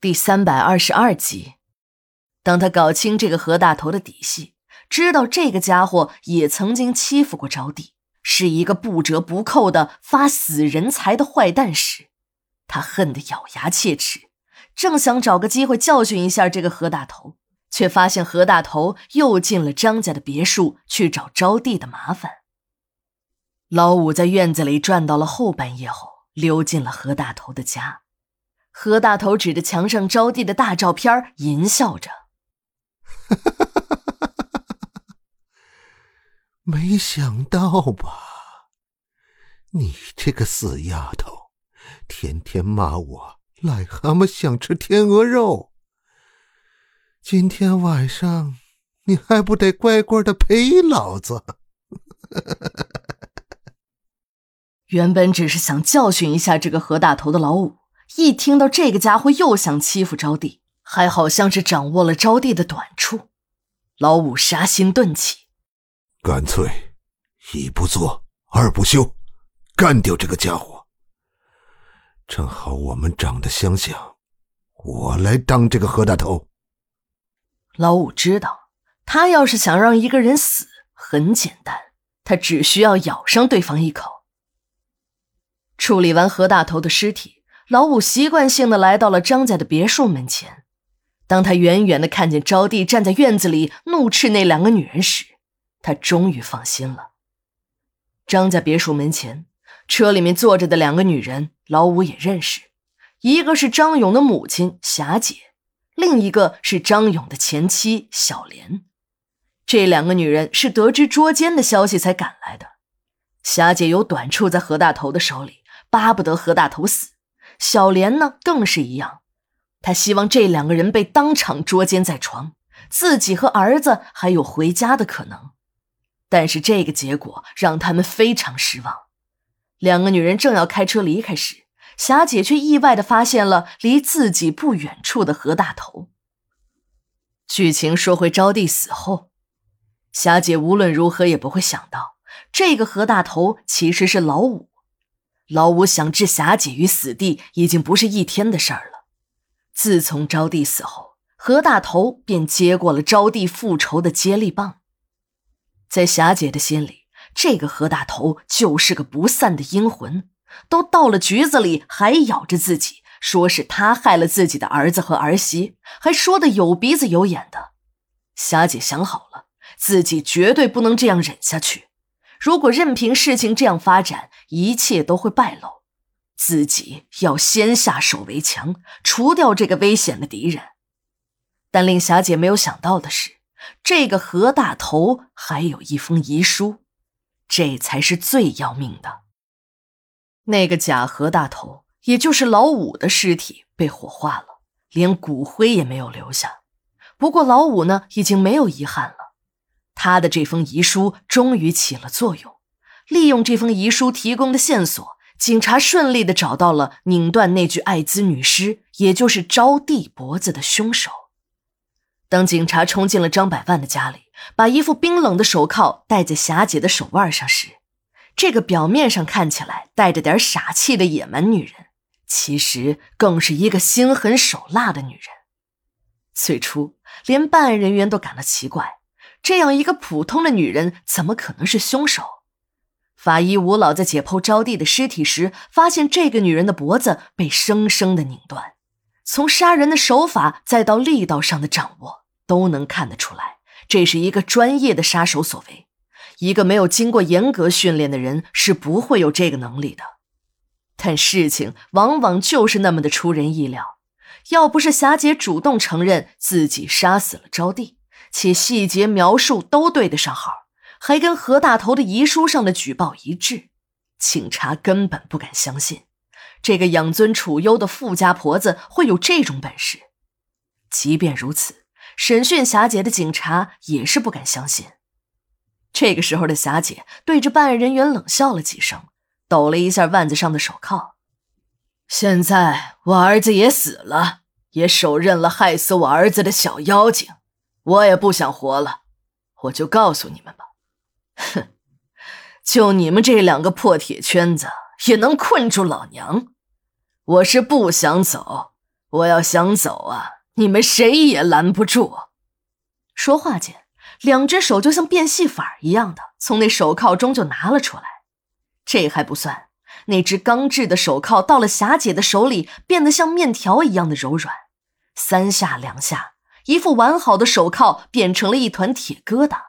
第三百二十二集，当他搞清这个何大头的底细，知道这个家伙也曾经欺负过招娣，是一个不折不扣的发死人财的坏蛋时，他恨得咬牙切齿，正想找个机会教训一下这个何大头，却发现何大头又进了张家的别墅去找招娣的麻烦。老五在院子里转到了后半夜后，溜进了何大头的家。何大头指着墙上招娣的大照片，淫笑着：“ 没想到吧？你这个死丫头，天天骂我癞蛤蟆想吃天鹅肉。今天晚上你还不得乖乖的陪老子？” 原本只是想教训一下这个何大头的老五。一听到这个家伙又想欺负招娣，还好像是掌握了招娣的短处，老五杀心顿起，干脆一不做二不休，干掉这个家伙。正好我们长得相像，我来当这个何大头。老五知道，他要是想让一个人死，很简单，他只需要咬上对方一口。处理完何大头的尸体。老五习惯性的来到了张家的别墅门前，当他远远的看见招娣站在院子里怒斥那两个女人时，他终于放心了。张家别墅门前，车里面坐着的两个女人，老五也认识，一个是张勇的母亲霞姐，另一个是张勇的前妻小莲。这两个女人是得知捉奸的消息才赶来的。霞姐有短处在何大头的手里，巴不得何大头死。小莲呢，更是一样，她希望这两个人被当场捉奸在床，自己和儿子还有回家的可能。但是这个结果让他们非常失望。两个女人正要开车离开时，霞姐却意外的发现了离自己不远处的何大头。剧情说回招娣死后，霞姐无论如何也不会想到，这个何大头其实是老五。老五想置霞姐于死地，已经不是一天的事儿了。自从招娣死后，何大头便接过了招娣复仇的接力棒。在霞姐的心里，这个何大头就是个不散的阴魂，都到了局子里还咬着自己，说是他害了自己的儿子和儿媳，还说的有鼻子有眼的。霞姐想好了，自己绝对不能这样忍下去。如果任凭事情这样发展，一切都会败露。自己要先下手为强，除掉这个危险的敌人。但令霞姐没有想到的是，这个何大头还有一封遗书，这才是最要命的。那个假何大头，也就是老五的尸体被火化了，连骨灰也没有留下。不过老五呢，已经没有遗憾了。他的这封遗书终于起了作用，利用这封遗书提供的线索，警察顺利的找到了拧断那具艾滋女尸，也就是招娣脖子的凶手。当警察冲进了张百万的家里，把一副冰冷的手铐戴在霞姐的手腕上时，这个表面上看起来带着点傻气的野蛮女人，其实更是一个心狠手辣的女人。最初，连办案人员都感到奇怪。这样一个普通的女人怎么可能是凶手？法医吴老在解剖招娣的尸体时，发现这个女人的脖子被生生的拧断。从杀人的手法再到力道上的掌握，都能看得出来，这是一个专业的杀手所为。一个没有经过严格训练的人是不会有这个能力的。但事情往往就是那么的出人意料。要不是霞姐主动承认自己杀死了招娣。且细节描述都对得上号，还跟何大头的遗书上的举报一致，警察根本不敢相信，这个养尊处优的富家婆子会有这种本事。即便如此，审讯霞姐的警察也是不敢相信。这个时候的霞姐对着办案人员冷笑了几声，抖了一下腕子上的手铐。现在我儿子也死了，也手刃了害死我儿子的小妖精。我也不想活了，我就告诉你们吧，哼，就你们这两个破铁圈子也能困住老娘？我是不想走，我要想走啊，你们谁也拦不住。说话间，两只手就像变戏法一样的从那手铐中就拿了出来。这还不算，那只钢制的手铐到了霞姐的手里，变得像面条一样的柔软。三下两下，一副完好的手铐变成了一团铁疙瘩。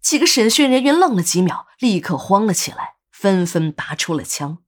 几个审讯人员愣了几秒，立刻慌了起来，纷纷拔出了枪。